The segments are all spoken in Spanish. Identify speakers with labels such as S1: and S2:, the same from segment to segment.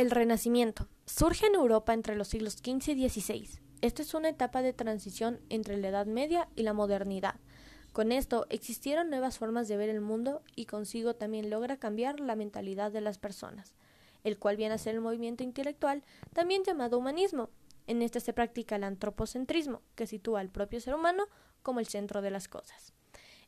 S1: El Renacimiento surge en Europa entre los siglos XV y XVI. Esta es una etapa de transición entre la Edad Media y la modernidad. Con esto existieron nuevas formas de ver el mundo y consigo también logra cambiar la mentalidad de las personas, el cual viene a ser el movimiento intelectual, también llamado humanismo. En este se practica el antropocentrismo, que sitúa al propio ser humano como el centro de las cosas.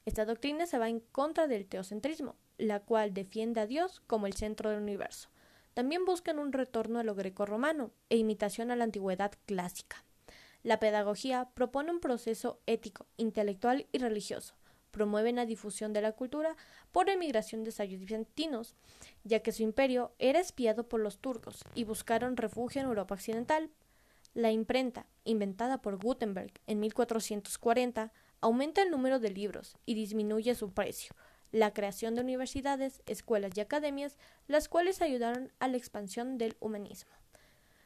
S1: Esta doctrina se va en contra del teocentrismo, la cual defiende a Dios como el centro del universo. También buscan un retorno a lo greco-romano e imitación a la antigüedad clásica. La pedagogía propone un proceso ético, intelectual y religioso. Promueven la difusión de la cultura por emigración de sabios bizantinos, ya que su imperio era espiado por los turcos y buscaron refugio en Europa occidental. La imprenta, inventada por Gutenberg en 1440, aumenta el número de libros y disminuye su precio. La creación de universidades, escuelas y academias, las cuales ayudaron a la expansión del humanismo.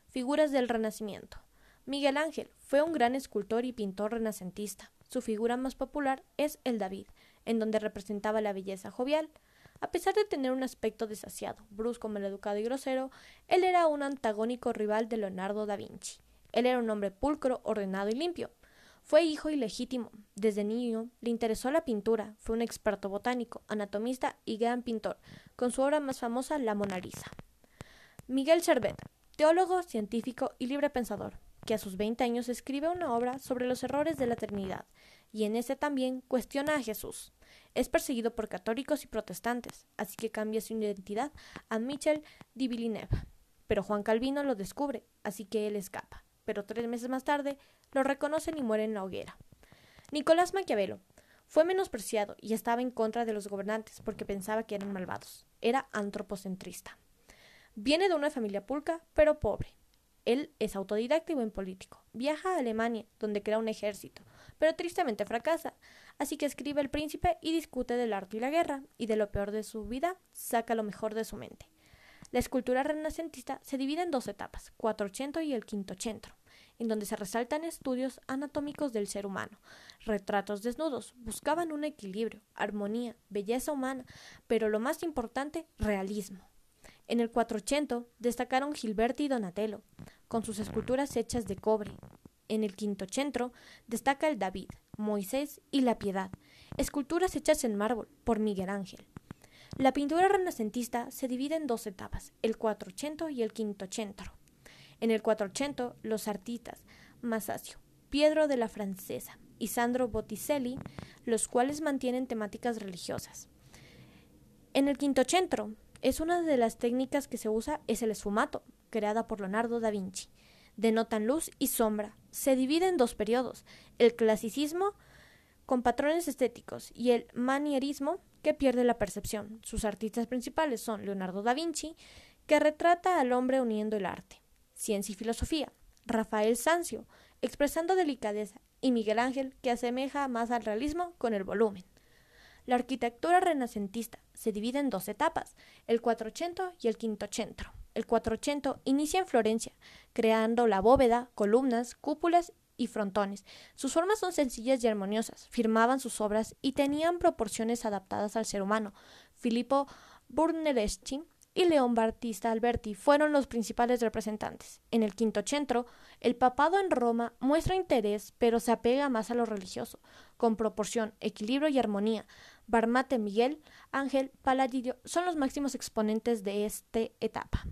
S1: Figuras del Renacimiento. Miguel Ángel fue un gran escultor y pintor renacentista. Su figura más popular es el David, en donde representaba la belleza jovial. A pesar de tener un aspecto desasiado, brusco, maleducado y grosero, él era un antagónico rival de Leonardo da Vinci. Él era un hombre pulcro, ordenado y limpio. Fue hijo ilegítimo. Desde niño le interesó la pintura. Fue un experto botánico, anatomista y gran pintor, con su obra más famosa La Mona Lisa. Miguel Servet, teólogo, científico y libre pensador que a sus 20 años escribe una obra sobre los errores de la Trinidad, y en ese también cuestiona a Jesús. Es perseguido por católicos y protestantes, así que cambia su identidad a Michel de Villeneuve. Pero Juan Calvino lo descubre, así que él escapa. Pero tres meses más tarde lo reconocen y muere en la hoguera. Nicolás Maquiavelo fue menospreciado y estaba en contra de los gobernantes porque pensaba que eran malvados. Era antropocentrista. Viene de una familia pulca, pero pobre. Él es autodidacta y buen político. Viaja a Alemania, donde crea un ejército, pero tristemente fracasa. Así que escribe El Príncipe y discute del arte y la guerra, y de lo peor de su vida saca lo mejor de su mente. La escultura renacentista se divide en dos etapas, 480 y el 580, en donde se resaltan estudios anatómicos del ser humano. Retratos desnudos buscaban un equilibrio, armonía, belleza humana, pero lo más importante, realismo. En el 480 destacaron Gilberti y Donatello, con sus esculturas hechas de cobre. En el quinto centro destaca el David, Moisés y la Piedad, esculturas hechas en mármol por Miguel Ángel. La pintura renacentista se divide en dos etapas, el 480 y el centro. En el 480, los artistas Masaccio, Piedro de la Francesa y Sandro Botticelli, los cuales mantienen temáticas religiosas. En el centro es una de las técnicas que se usa es el esfumato, creada por Leonardo da Vinci. Denotan luz y sombra. Se divide en dos periodos, el clasicismo con patrones estéticos y el manierismo que pierde la percepción. Sus artistas principales son Leonardo da Vinci, que retrata al hombre uniendo el arte, ciencia y filosofía, Rafael Sanzio, expresando delicadeza, y Miguel Ángel, que asemeja más al realismo con el volumen. La arquitectura renacentista se divide en dos etapas, el 480 y el 580. El 480 inicia en Florencia, creando la bóveda, columnas, cúpulas y frontones. Sus formas son sencillas y armoniosas, firmaban sus obras y tenían proporciones adaptadas al ser humano. Filippo Brunelleschi y León Battista Alberti fueron los principales representantes. En el quinto centro, el papado en Roma muestra interés, pero se apega más a lo religioso, con proporción, equilibrio y armonía. Barmate Miguel, Ángel, Palladio son los máximos exponentes de esta etapa.